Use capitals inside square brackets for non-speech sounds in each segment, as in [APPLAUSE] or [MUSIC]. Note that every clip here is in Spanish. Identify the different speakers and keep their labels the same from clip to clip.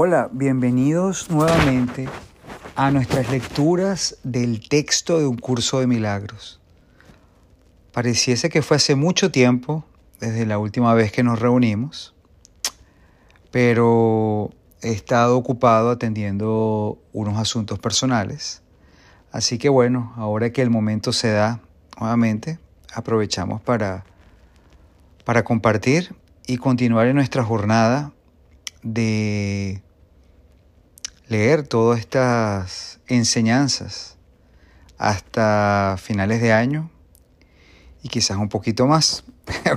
Speaker 1: Hola, bienvenidos nuevamente a nuestras lecturas del texto de un curso de milagros. Pareciese que fue hace mucho tiempo, desde la última vez que nos reunimos, pero he estado ocupado atendiendo unos asuntos personales. Así que bueno, ahora que el momento se da nuevamente, aprovechamos para, para compartir y continuar en nuestra jornada de leer todas estas enseñanzas hasta finales de año y quizás un poquito más. [LAUGHS]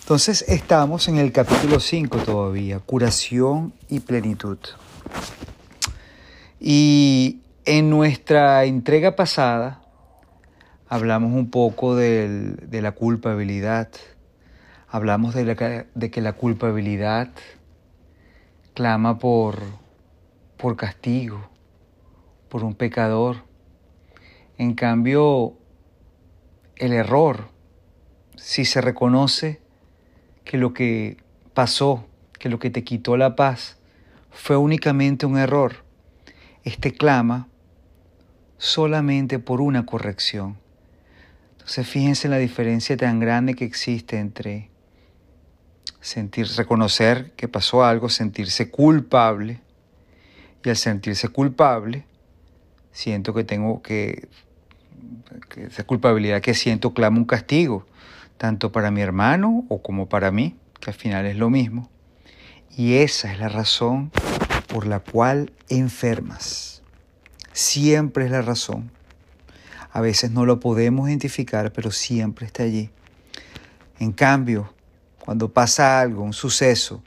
Speaker 1: Entonces estamos en el capítulo 5 todavía, curación y plenitud. Y en nuestra entrega pasada hablamos un poco de la culpabilidad. Hablamos de, de que la culpabilidad clama por, por castigo, por un pecador. En cambio, el error, si se reconoce que lo que pasó, que lo que te quitó la paz, fue únicamente un error, este clama solamente por una corrección. Entonces fíjense la diferencia tan grande que existe entre sentir, reconocer que pasó algo, sentirse culpable. Y al sentirse culpable, siento que tengo que, esa culpabilidad que siento clama un castigo, tanto para mi hermano o como para mí, que al final es lo mismo. Y esa es la razón por la cual enfermas. Siempre es la razón. A veces no lo podemos identificar, pero siempre está allí. En cambio, cuando pasa algo, un suceso,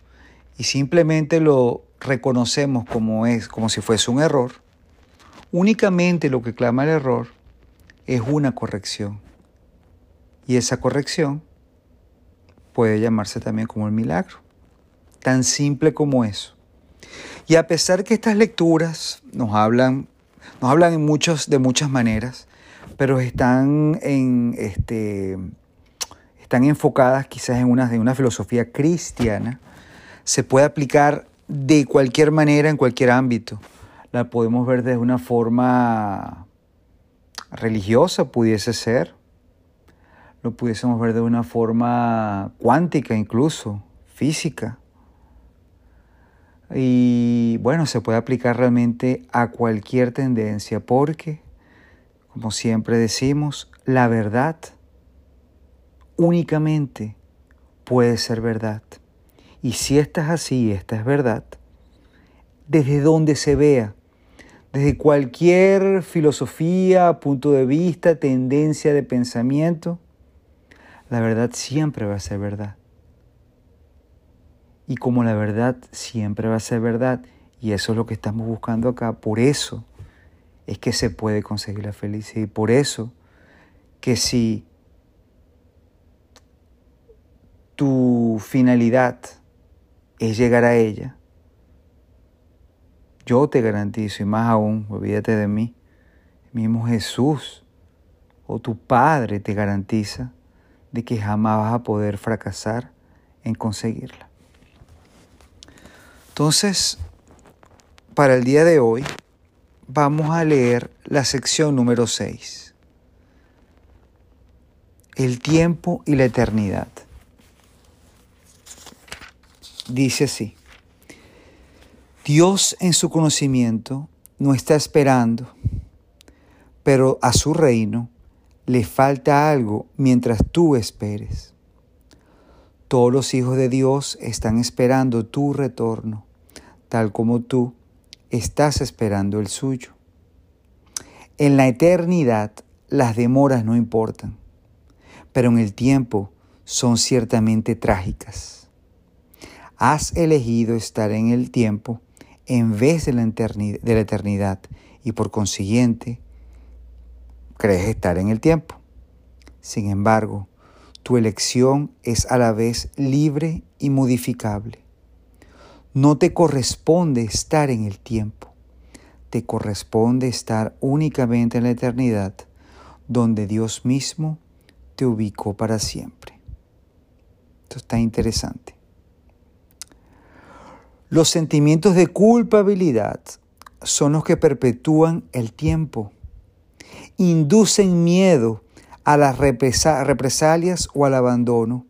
Speaker 1: y simplemente lo reconocemos como es, como si fuese un error, únicamente lo que clama el error es una corrección. Y esa corrección puede llamarse también como el milagro. Tan simple como eso. Y a pesar que estas lecturas nos hablan, nos hablan en muchos, de muchas maneras, pero están en este, están enfocadas quizás en una, una filosofía cristiana, se puede aplicar de cualquier manera, en cualquier ámbito. La podemos ver desde una forma religiosa, pudiese ser. Lo pudiésemos ver de una forma cuántica incluso, física. Y bueno, se puede aplicar realmente a cualquier tendencia porque, como siempre decimos, la verdad únicamente puede ser verdad. Y si esta es así, esta es verdad, desde donde se vea, desde cualquier filosofía, punto de vista, tendencia de pensamiento, la verdad siempre va a ser verdad. Y como la verdad siempre va a ser verdad, y eso es lo que estamos buscando acá, por eso es que se puede conseguir la felicidad. Y por eso que si tu finalidad es llegar a ella, yo te garantizo, y más aún, olvídate de mí, mismo Jesús o tu Padre te garantiza de que jamás vas a poder fracasar en conseguirla. Entonces, para el día de hoy, vamos a leer la sección número 6. El tiempo y la eternidad dice así, Dios en su conocimiento no está esperando, pero a su reino le falta algo mientras tú esperes. Todos los hijos de Dios están esperando tu retorno, tal como tú estás esperando el suyo. En la eternidad las demoras no importan, pero en el tiempo son ciertamente trágicas has elegido estar en el tiempo en vez de la, eternidad y por consiguiente crees estar en el tiempo. Sin embargo, tu elección es a la vez libre y modificable. No te corresponde estar en el tiempo, te corresponde estar únicamente en la eternidad, donde Dios mismo te ubicó para siempre. Esto está interesante. Los sentimientos de culpabilidad son los que perpetúan el tiempo, inducen miedo a las represalias o al abandono,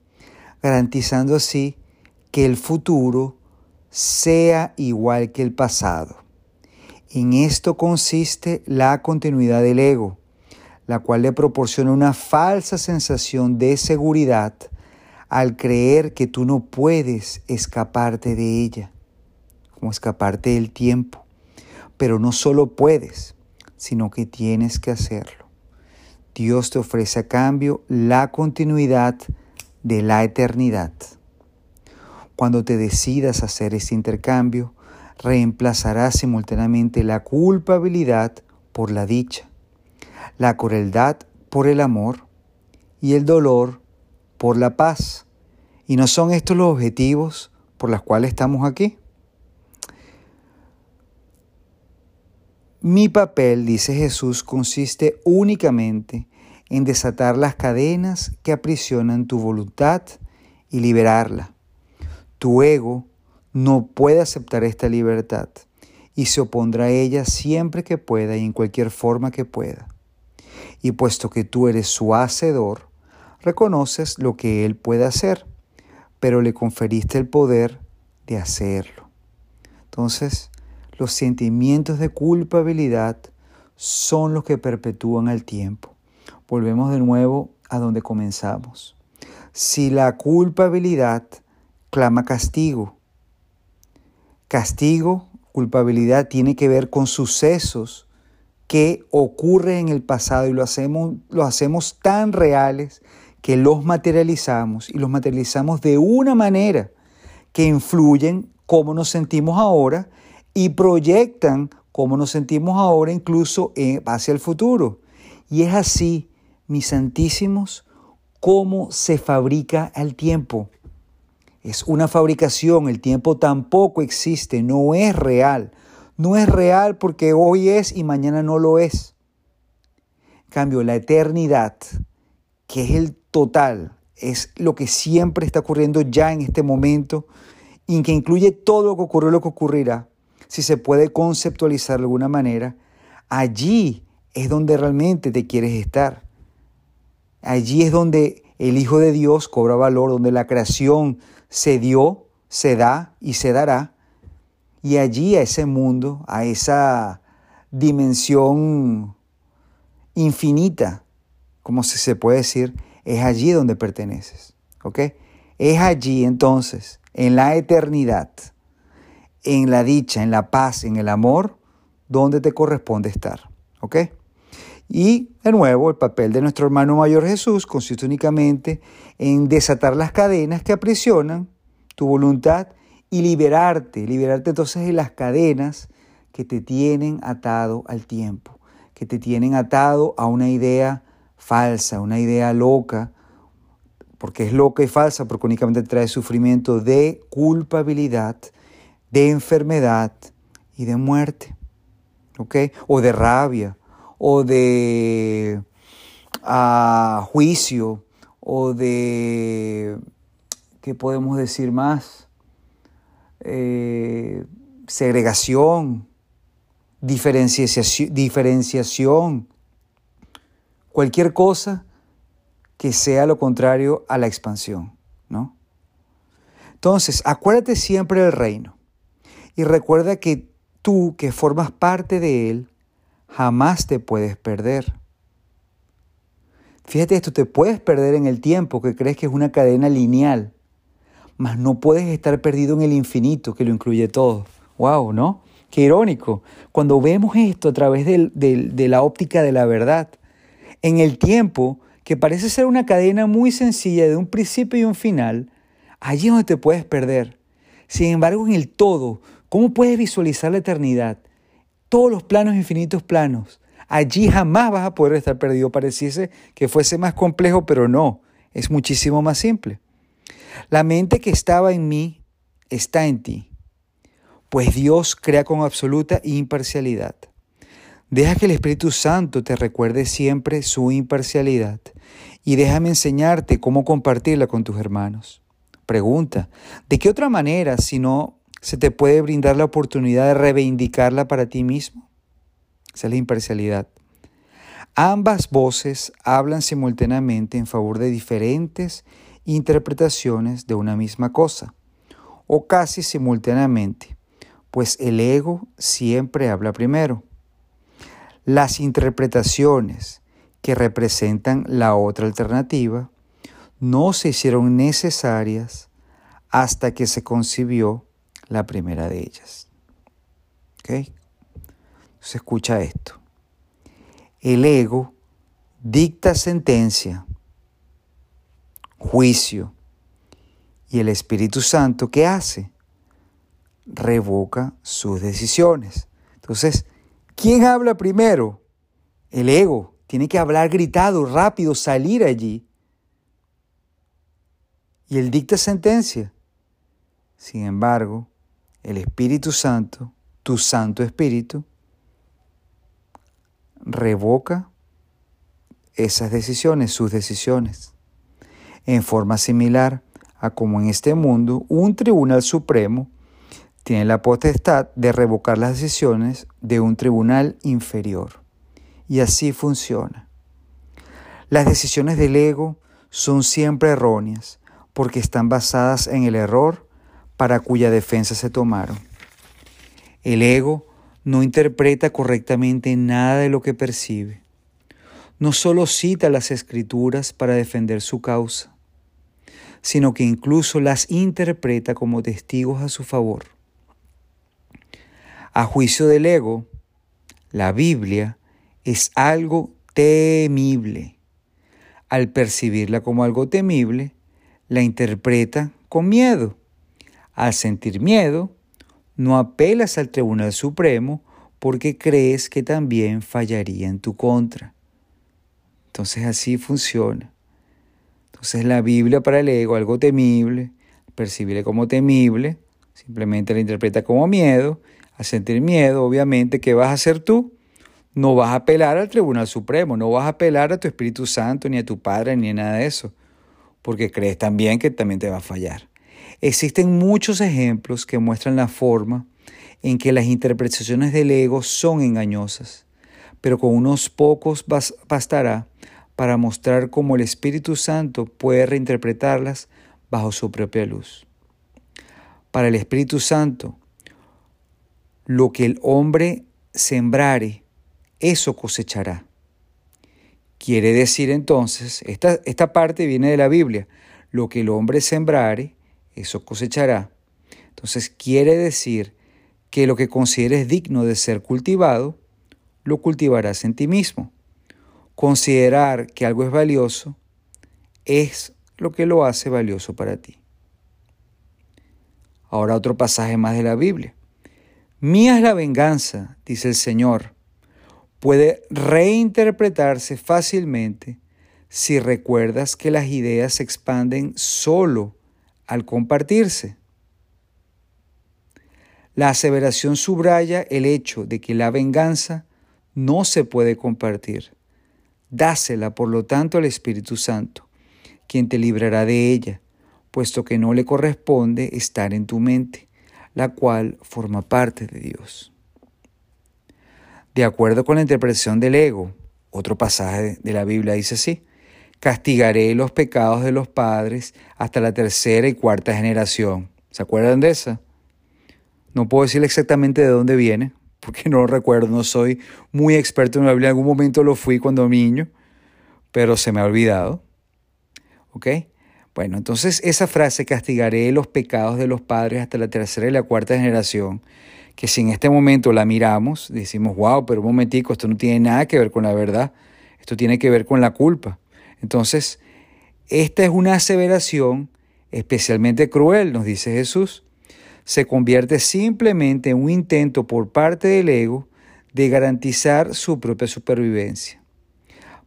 Speaker 1: garantizando así que el futuro sea igual que el pasado. En esto consiste la continuidad del ego, la cual le proporciona una falsa sensación de seguridad al creer que tú no puedes escaparte de ella como escaparte del tiempo. Pero no solo puedes, sino que tienes que hacerlo. Dios te ofrece a cambio la continuidad de la eternidad. Cuando te decidas hacer este intercambio, reemplazarás simultáneamente la culpabilidad por la dicha, la crueldad por el amor y el dolor por la paz. ¿Y no son estos los objetivos por los cuales estamos aquí? Mi papel, dice Jesús, consiste únicamente en desatar las cadenas que aprisionan tu voluntad y liberarla. Tu ego no puede aceptar esta libertad y se opondrá a ella siempre que pueda y en cualquier forma que pueda. Y puesto que tú eres su hacedor, reconoces lo que él puede hacer, pero le conferiste el poder de hacerlo. Entonces, los sentimientos de culpabilidad son los que perpetúan el tiempo. Volvemos de nuevo a donde comenzamos. Si la culpabilidad clama castigo, castigo, culpabilidad tiene que ver con sucesos que ocurren en el pasado y lo hacemos, lo hacemos tan reales que los materializamos y los materializamos de una manera que influyen cómo nos sentimos ahora y proyectan cómo nos sentimos ahora incluso hacia el futuro. Y es así, mis santísimos, cómo se fabrica el tiempo. Es una fabricación, el tiempo tampoco existe, no es real. No es real porque hoy es y mañana no lo es. En cambio, la eternidad, que es el total, es lo que siempre está ocurriendo ya en este momento y que incluye todo lo que ocurrió y lo que ocurrirá si se puede conceptualizar de alguna manera, allí es donde realmente te quieres estar. Allí es donde el Hijo de Dios cobra valor, donde la creación se dio, se da y se dará. Y allí a ese mundo, a esa dimensión infinita, como se puede decir, es allí donde perteneces. ¿Ok? Es allí entonces, en la eternidad, en la dicha, en la paz, en el amor, donde te corresponde estar. ¿Ok? Y de nuevo, el papel de nuestro hermano mayor Jesús consiste únicamente en desatar las cadenas que aprisionan tu voluntad y liberarte, liberarte entonces de las cadenas que te tienen atado al tiempo, que te tienen atado a una idea falsa, una idea loca, porque es loca y falsa, porque únicamente trae sufrimiento de culpabilidad, de enfermedad y de muerte, ¿ok? O de rabia, o de ah, juicio, o de, ¿qué podemos decir más? Eh, segregación, diferenciación, diferenciación, cualquier cosa que sea lo contrario a la expansión, ¿no? Entonces, acuérdate siempre del reino. Y recuerda que tú que formas parte de Él, jamás te puedes perder. Fíjate esto, te puedes perder en el tiempo que crees que es una cadena lineal, mas no puedes estar perdido en el infinito que lo incluye todo. ¡Wow! ¿No? Qué irónico. Cuando vemos esto a través de la óptica de la verdad, en el tiempo, que parece ser una cadena muy sencilla de un principio y un final, allí es donde te puedes perder. Sin embargo, en el todo, ¿Cómo puedes visualizar la eternidad? Todos los planos, infinitos planos. Allí jamás vas a poder estar perdido. Pareciese que fuese más complejo, pero no, es muchísimo más simple. La mente que estaba en mí está en ti, pues Dios crea con absoluta imparcialidad. Deja que el Espíritu Santo te recuerde siempre su imparcialidad y déjame enseñarte cómo compartirla con tus hermanos. Pregunta, ¿de qué otra manera si no se te puede brindar la oportunidad de reivindicarla para ti mismo. Esa es la imparcialidad. Ambas voces hablan simultáneamente en favor de diferentes interpretaciones de una misma cosa, o casi simultáneamente, pues el ego siempre habla primero. Las interpretaciones que representan la otra alternativa no se hicieron necesarias hasta que se concibió la primera de ellas. ¿Ok? Se escucha esto. El ego dicta sentencia, juicio, y el Espíritu Santo, ¿qué hace? Revoca sus decisiones. Entonces, ¿quién habla primero? El ego. Tiene que hablar gritado, rápido, salir allí. Y él dicta sentencia. Sin embargo, el Espíritu Santo, tu Santo Espíritu, revoca esas decisiones, sus decisiones. En forma similar a como en este mundo un tribunal supremo tiene la potestad de revocar las decisiones de un tribunal inferior. Y así funciona. Las decisiones del ego son siempre erróneas porque están basadas en el error para cuya defensa se tomaron. El ego no interpreta correctamente nada de lo que percibe. No solo cita las escrituras para defender su causa, sino que incluso las interpreta como testigos a su favor. A juicio del ego, la Biblia es algo temible. Al percibirla como algo temible, la interpreta con miedo. Al sentir miedo, no apelas al Tribunal Supremo porque crees que también fallaría en tu contra. Entonces así funciona. Entonces la Biblia para el ego, algo temible, percibirle como temible, simplemente la interpreta como miedo. Al sentir miedo, obviamente, ¿qué vas a hacer tú? No vas a apelar al Tribunal Supremo, no vas a apelar a tu Espíritu Santo, ni a tu Padre, ni a nada de eso, porque crees también que también te va a fallar. Existen muchos ejemplos que muestran la forma en que las interpretaciones del ego son engañosas, pero con unos pocos bastará para mostrar cómo el Espíritu Santo puede reinterpretarlas bajo su propia luz. Para el Espíritu Santo, lo que el hombre sembrare, eso cosechará. Quiere decir entonces, esta, esta parte viene de la Biblia, lo que el hombre sembrare, eso cosechará. Entonces quiere decir que lo que consideres digno de ser cultivado, lo cultivarás en ti mismo. Considerar que algo es valioso es lo que lo hace valioso para ti. Ahora otro pasaje más de la Biblia. Mía es la venganza, dice el Señor. Puede reinterpretarse fácilmente si recuerdas que las ideas se expanden solo al compartirse. La aseveración subraya el hecho de que la venganza no se puede compartir. Dásela, por lo tanto, al Espíritu Santo, quien te librará de ella, puesto que no le corresponde estar en tu mente, la cual forma parte de Dios. De acuerdo con la interpretación del ego, otro pasaje de la Biblia dice así, castigaré los pecados de los padres hasta la tercera y cuarta generación. ¿Se acuerdan de esa? No puedo decirle exactamente de dónde viene, porque no lo recuerdo, no soy muy experto en la Biblia, en algún momento lo fui cuando niño, pero se me ha olvidado. ¿Ok? Bueno, entonces esa frase, castigaré los pecados de los padres hasta la tercera y la cuarta generación, que si en este momento la miramos, decimos, wow, pero un momentico, esto no tiene nada que ver con la verdad, esto tiene que ver con la culpa. Entonces, esta es una aseveración especialmente cruel, nos dice Jesús. Se convierte simplemente en un intento por parte del ego de garantizar su propia supervivencia.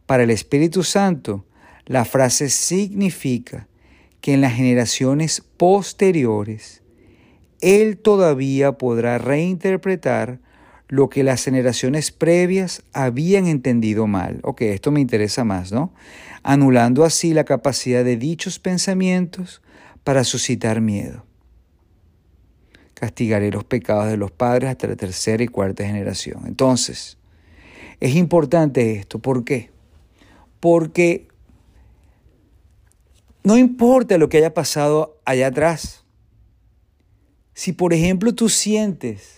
Speaker 1: Para el Espíritu Santo, la frase significa que en las generaciones posteriores, Él todavía podrá reinterpretar lo que las generaciones previas habían entendido mal. Ok, esto me interesa más, ¿no? anulando así la capacidad de dichos pensamientos para suscitar miedo. castigaré los pecados de los padres hasta la tercera y cuarta generación. Entonces, es importante esto. ¿Por qué? Porque no importa lo que haya pasado allá atrás. Si por ejemplo tú sientes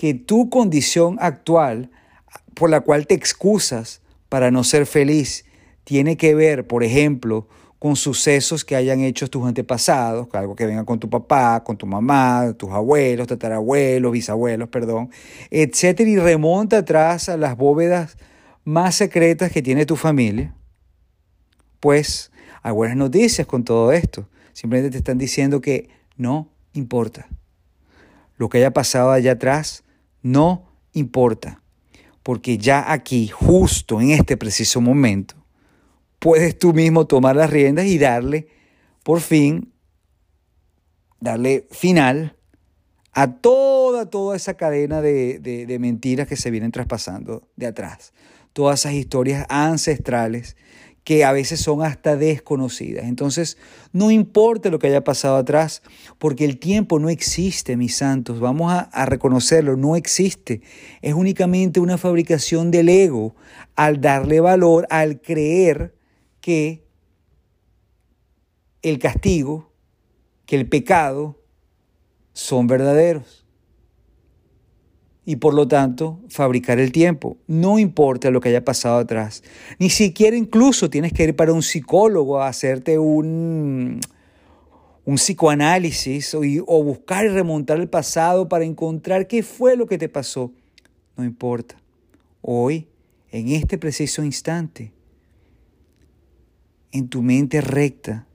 Speaker 1: que tu condición actual por la cual te excusas para no ser feliz tiene que ver, por ejemplo, con sucesos que hayan hecho tus antepasados, algo que venga con tu papá, con tu mamá, tus abuelos, tatarabuelos, bisabuelos, perdón, etcétera, y remonta atrás a las bóvedas más secretas que tiene tu familia, pues hay buenas noticias con todo esto. Simplemente te están diciendo que no importa. Lo que haya pasado allá atrás no importa. Porque ya aquí, justo en este preciso momento, puedes tú mismo tomar las riendas y darle, por fin, darle final a toda, toda esa cadena de, de mentiras que se vienen traspasando de atrás. Todas esas historias ancestrales que a veces son hasta desconocidas. Entonces, no importa lo que haya pasado atrás, porque el tiempo no existe, mis santos, vamos a, a, reconocerlo, no existe. Es únicamente una fabricación del ego al darle valor, al creer que el castigo, que el pecado son verdaderos y por lo tanto fabricar el tiempo. No importa lo que haya pasado atrás. Ni siquiera incluso tienes que ir para un psicólogo a hacerte un, un psicoanálisis o, o buscar y remontar el pasado para encontrar qué fue lo que te pasó. No importa. Hoy, en este preciso instante, en tu mente recta,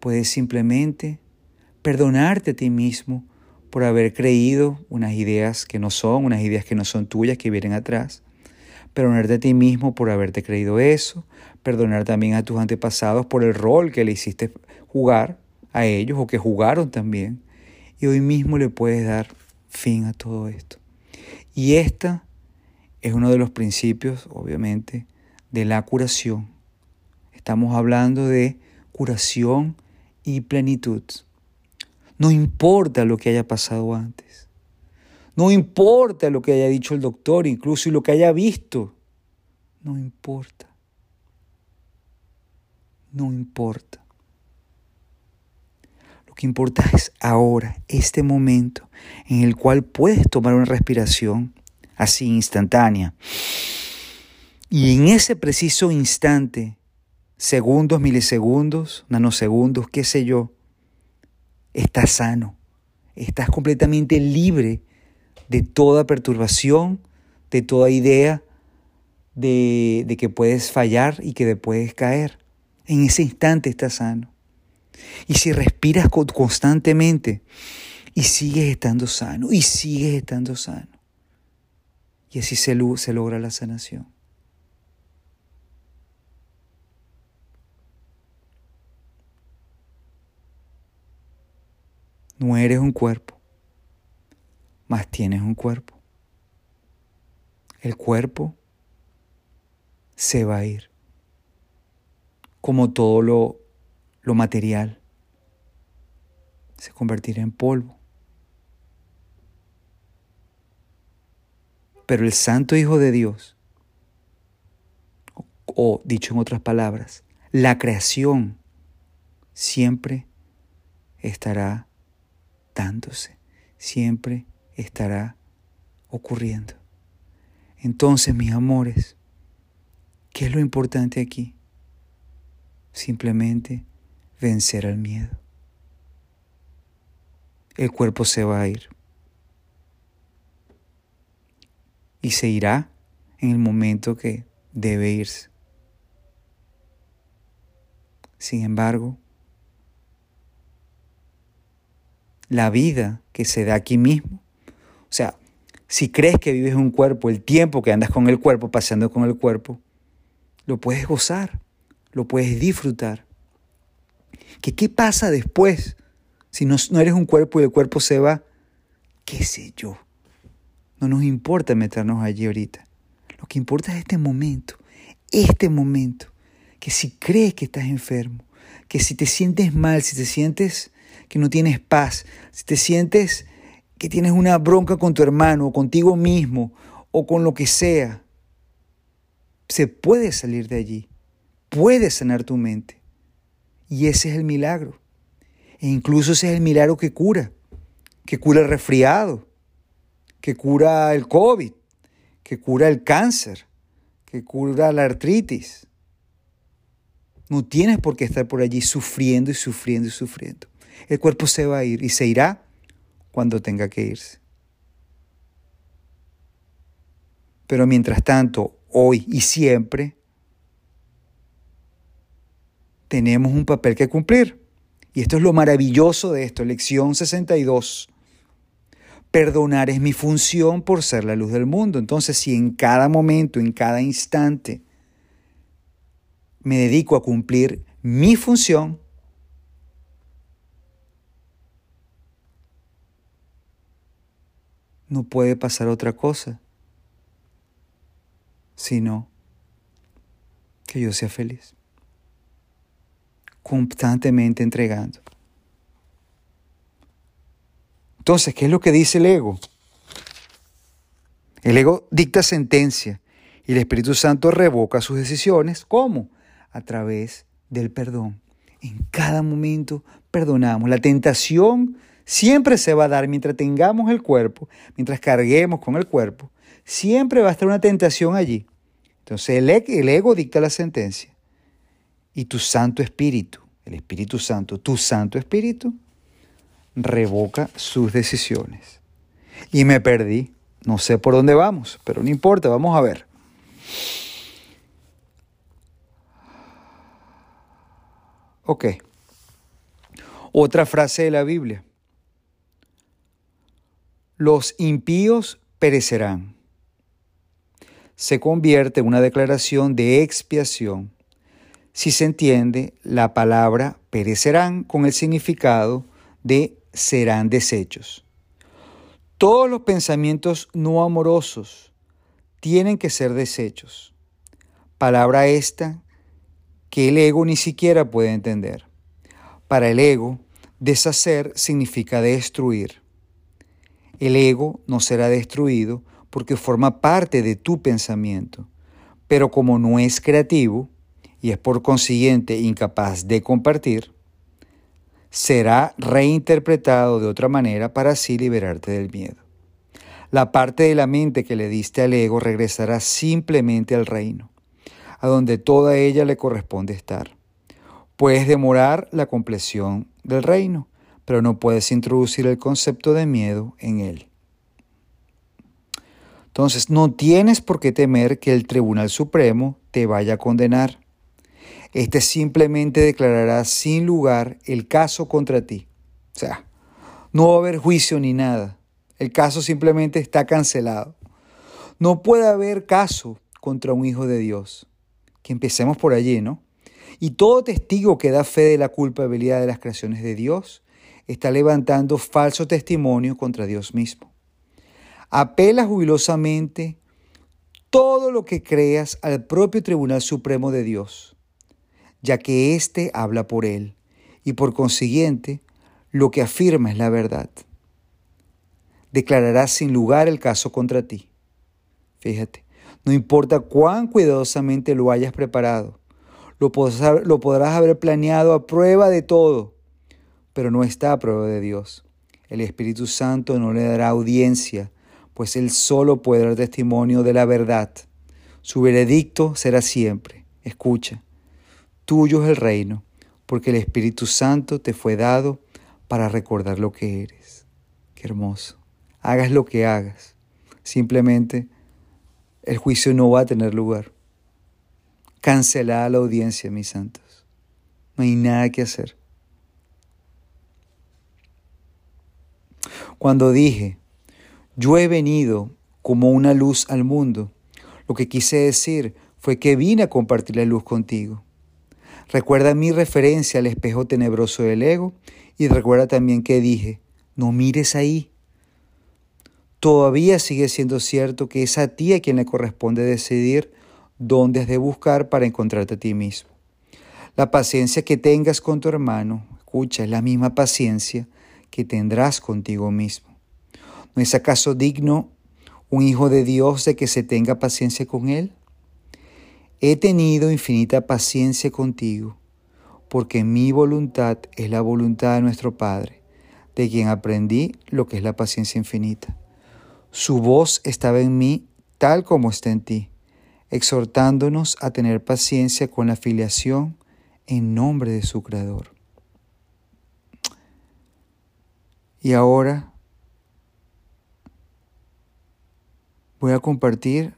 Speaker 1: puedes simplemente perdonarte a ti mismo por haber creído unas ideas que no son, unas ideas que no son tuyas, que vienen atrás. Perdonarte a ti mismo por haberte creído eso. Perdonar también a tus antepasados por el rol que le hiciste jugar a ellos o que jugaron también. Y hoy mismo le puedes dar fin a todo esto. Y esta es uno de los principios, obviamente, de la curación. Estamos hablando de curación y plenitud. No importa lo que haya pasado antes. No importa lo que haya dicho el doctor, incluso y lo que haya visto. No importa. No importa. Lo que importa es ahora, este momento en el cual puedes tomar una respiración así instantánea. Y en ese preciso instante, segundos, milisegundos, nanosegundos, qué sé yo, estás sano, estás completamente libre de toda perturbación, de toda idea de, que puedes fallar y que puedes caer. En ese instante estás sano. Y si respiras constantemente y sigues estando sano, y sigues estando sano, y así se logra la sanación. No eres un cuerpo, mas tienes un cuerpo. El cuerpo se va a ir, como todo lo, lo material, se convertirá en polvo. Pero el Santo Hijo de Dios, o dicho en otras palabras, la creación siempre estará siempre estará ocurriendo. Entonces, mis amores, ¿qué es lo importante aquí? Simplemente vencer al miedo. El cuerpo se va a ir. Y se irá en el momento que debe irse. Sin embargo, la vida que se da aquí mismo. O sea, si crees que vives un cuerpo, el tiempo que andas con el cuerpo, paseando con el cuerpo, lo puedes gozar, lo puedes disfrutar. ¿Que ¿Qué pasa después? Si no, no eres un cuerpo y el cuerpo se va, qué sé yo. No nos importa meternos allí ahorita. Lo que importa es este momento, este momento. Que si crees que estás enfermo, que si te sientes mal, si te sientes que no tienes paz, si te sientes que tienes una bronca con tu hermano o contigo mismo o con lo que sea, se puede salir de allí, puedes sanar tu mente. Y ese es el milagro. E incluso ese es el milagro que cura, que cura el resfriado, que cura el COVID, que cura el cáncer, que cura la artritis. No tienes por qué estar por allí sufriendo y sufriendo y sufriendo. El cuerpo se va a ir y se irá cuando tenga que irse. Pero mientras tanto, hoy y siempre, tenemos un papel que cumplir. Y esto es lo maravilloso de esto, lección 62. Perdonar es mi función por ser la luz del mundo. Entonces, si en cada momento, en cada instante, me dedico a cumplir mi función, no puede pasar otra cosa, sino que yo sea feliz, constantemente entregando. Entonces, ¿qué es lo que dice el ego? El ego dicta sentencia y el Espíritu Santo revoca sus decisiones. ¿Cómo? A través del perdón. En cada momento perdonamos. La tentación siempre se va a dar mientras tengamos el cuerpo, mientras carguemos con el cuerpo, siempre va a estar una tentación allí. Entonces el, el ego dicta la sentencia. Y tu Santo Espíritu, el Espíritu Santo, tu Santo Espíritu, revoca sus decisiones. Y me perdí. No sé por dónde vamos, pero no importa, vamos a ver. Ok. Otra frase de la Biblia los impíos perecerán. Se convierte en una declaración de expiación si se entiende la palabra perecerán con el significado de serán desechos. Todos los pensamientos no amorosos tienen que ser desechos. Palabra esta que el ego ni siquiera puede entender. Para el ego, deshacer significa destruir. El ego no será destruido porque forma parte de tu pensamiento, pero como no es creativo y es por consiguiente incapaz de compartir, será reinterpretado de otra manera para así liberarte del miedo. La parte de la mente que le diste al ego regresará simplemente al reino, a donde toda ella le corresponde estar. Puedes demorar la compleción del reino, pero no puedes introducir el concepto de miedo en él. Entonces, no tienes por qué temer que el Tribunal Supremo te vaya a condenar. Este simplemente declarará sin lugar el caso contra ti. O sea, no va a haber juicio ni nada. El caso simplemente está cancelado. No puede haber caso contra un hijo de Dios. Que empecemos por allí, ¿no? Y todo testigo que da fe de la culpabilidad de las creaciones de Dios está levantando falso testimonio contra Dios mismo. Apela jubilosamente todo lo que creas al propio Tribunal Supremo de Dios, ya que éste habla por él, y por consiguiente lo que afirma es la verdad. Declararás sin lugar el caso contra ti. Fíjate, no importa cuán cuidadosamente lo hayas preparado, lo podrás, lo podrás haber planeado a prueba de todo pero no está a prueba de Dios. El Espíritu Santo no le dará audiencia, pues Él solo puede dar testimonio de la verdad. Su veredicto será siempre, escucha, tuyo es el reino, porque el Espíritu Santo te fue dado para recordar lo que eres. Qué hermoso. Hagas lo que hagas. Simplemente el juicio no va a tener lugar. Cancelada la audiencia, mis santos. No hay nada que hacer. Cuando dije, yo he venido como una luz al mundo, lo que quise decir fue que vine a compartir la luz contigo. Recuerda mi referencia al espejo tenebroso del ego y recuerda también que dije, no mires ahí. Todavía sigue siendo cierto que es a ti a quien le corresponde decidir dónde has de buscar para encontrarte a ti mismo. La paciencia que tengas con tu hermano, escucha, es la misma paciencia que tendrás contigo mismo. ¿No es acaso digno un hijo de Dios de que se tenga paciencia con él? He tenido infinita paciencia contigo, porque mi voluntad es la voluntad de nuestro Padre, de quien aprendí lo que es la paciencia infinita. Su voz estaba en mí tal como está en ti, exhortándonos a tener paciencia con la filiación en nombre de su Creador. Y ahora voy a compartir,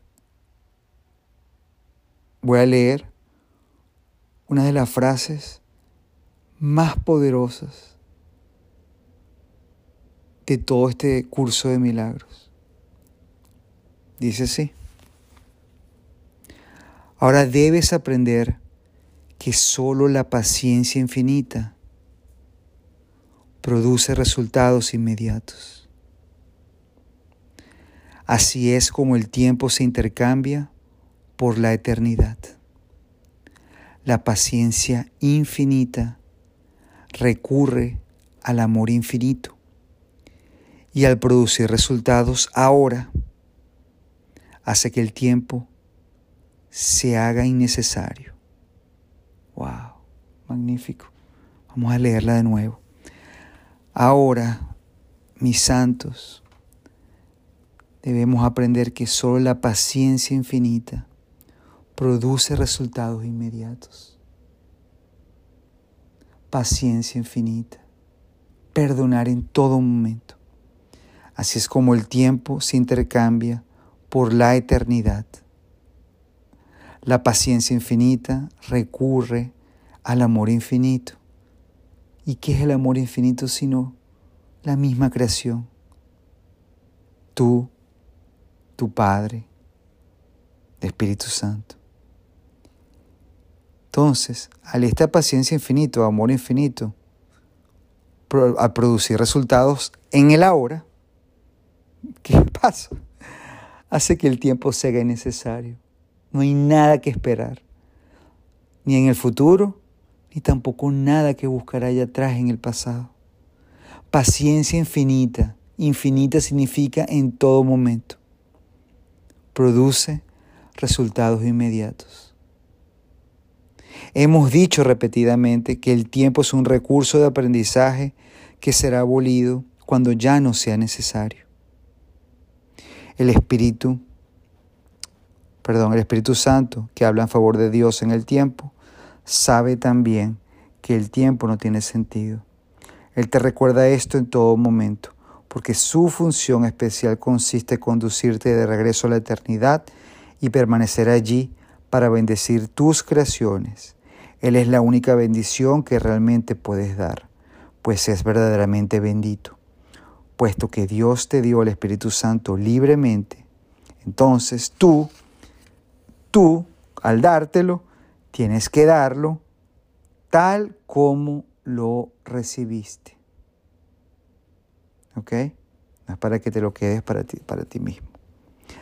Speaker 1: voy a leer una de las frases más poderosas de todo este curso de milagros. Dice así. Ahora debes aprender que solo la paciencia infinita produce resultados inmediatos. Así es como el tiempo se intercambia por la eternidad. La paciencia infinita recurre al amor infinito y al producir resultados ahora hace que el tiempo se haga innecesario. ¡Wow! Magnífico. Vamos a leerla de nuevo. Ahora, mis santos, debemos aprender que solo la paciencia infinita produce resultados inmediatos. Paciencia infinita. Perdonar en todo momento. Así es como el tiempo se intercambia por la eternidad. La paciencia infinita recurre al amor infinito. ¿Y qué es el amor infinito sino la misma creación? Tú, tu Padre, el Espíritu Santo. Entonces, al esta paciencia infinita, amor infinito, a producir resultados en el ahora, ¿qué [LAUGHS] pasa? Hace que el tiempo sea innecesario. No hay nada que esperar, ni en el futuro, ni tampoco nada que buscar allá atrás en el pasado. Paciencia infinita, infinita significa en todo momento. Produce resultados inmediatos. Hemos dicho repetidamente que el tiempo es un recurso de aprendizaje que será abolido cuando ya no sea necesario. El Espíritu perdón, el Espíritu Santo, que habla en favor de Dios en el tiempo, sabe también que el tiempo no tiene sentido. Él te recuerda esto en todo momento, porque su función especial consiste en conducirte de regreso a la eternidad y permanecer allí para bendecir tus creaciones. Él es la única bendición que realmente puedes dar, pues es verdaderamente bendito. Puesto que Dios te dio el Espíritu Santo libremente, entonces tú tú, al dártelo, tienes que darlo tal como lo recibiste. ¿Ok? No es para que te lo quedes para ti, para ti mismo.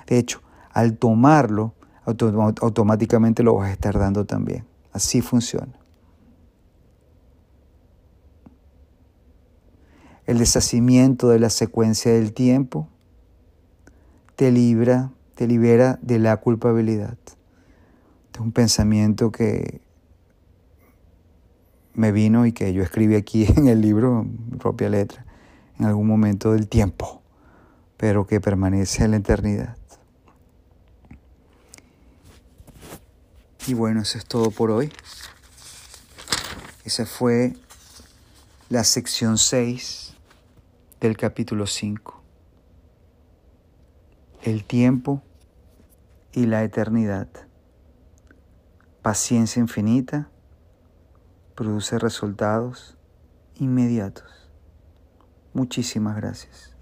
Speaker 1: De hecho, al tomarlo, automáticamente lo vas a estar dando también. Así funciona. El deshacimiento de la secuencia del tiempo te libra, te libera de la culpabilidad un pensamiento que me vino y que yo escribí aquí [LAUGHS] en el libro, mi propia letra, en algún momento del tiempo, pero que permanece en la eternidad. Y bueno, eso es todo por hoy. Esa fue la sección 6 del capítulo 5. El tiempo y la eternidad paciencia infinita produce resultados inmediatos. Muchísimas gracias.